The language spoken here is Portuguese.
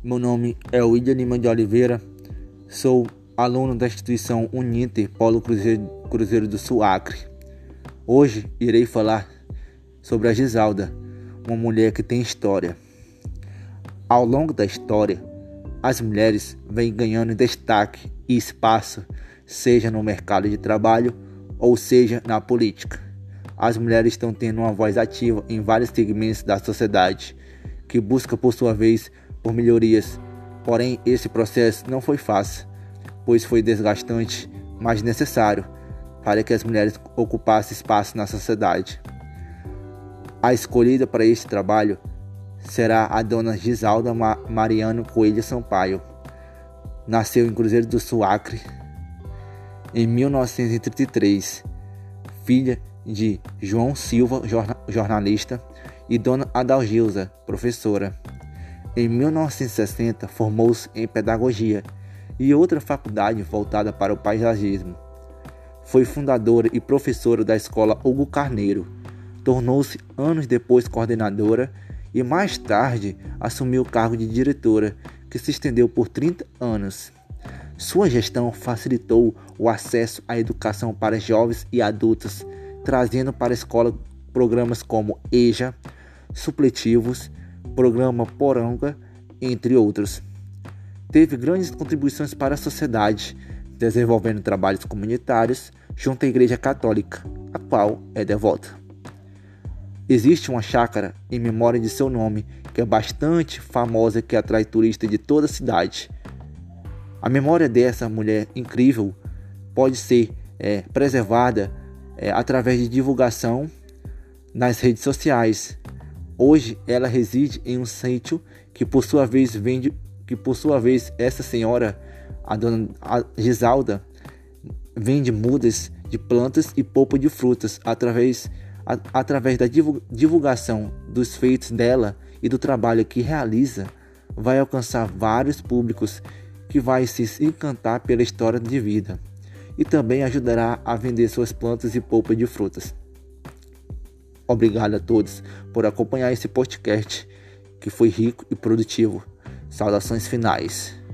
Meu nome é William Lima de Oliveira, sou aluno da instituição Uninter Polo Cruzeiro, Cruzeiro do Sul Acre. Hoje irei falar sobre a Gisalda, uma mulher que tem história. Ao longo da história, as mulheres vêm ganhando destaque e espaço, seja no mercado de trabalho ou seja na política. As mulheres estão tendo uma voz ativa em vários segmentos da sociedade, que busca por sua vez por melhorias. Porém, esse processo não foi fácil, pois foi desgastante, mas necessário para que as mulheres ocupassem espaço na sociedade. A escolhida para este trabalho será a dona Gisalda Mariano Coelho Sampaio. Nasceu em Cruzeiro do Sul, Acre, em 1933, filha de João Silva, jornalista, e Dona Adalgilza, professora. Em 1960, formou-se em pedagogia e outra faculdade voltada para o paisagismo. Foi fundadora e professora da escola Hugo Carneiro. Tornou-se anos depois coordenadora e mais tarde assumiu o cargo de diretora, que se estendeu por 30 anos. Sua gestão facilitou o acesso à educação para jovens e adultos, trazendo para a escola programas como EJA, supletivos, programa Poranga, entre outros. Teve grandes contribuições para a sociedade, desenvolvendo trabalhos comunitários junto à Igreja Católica, a qual é devota. Existe uma chácara em memória de seu nome, que é bastante famosa que atrai turistas de toda a cidade. A memória dessa mulher incrível pode ser é, preservada é, através de divulgação nas redes sociais. Hoje ela reside em um sítio que por sua vez vende, que por sua vez essa senhora, a dona Gisalda, vende mudas de plantas e polpa de frutas através, a, através da divulgação dos feitos dela e do trabalho que realiza, vai alcançar vários públicos que vai se encantar pela história de vida e também ajudará a vender suas plantas e polpa de frutas. Obrigado a todos por acompanhar esse podcast que foi rico e produtivo. Saudações finais.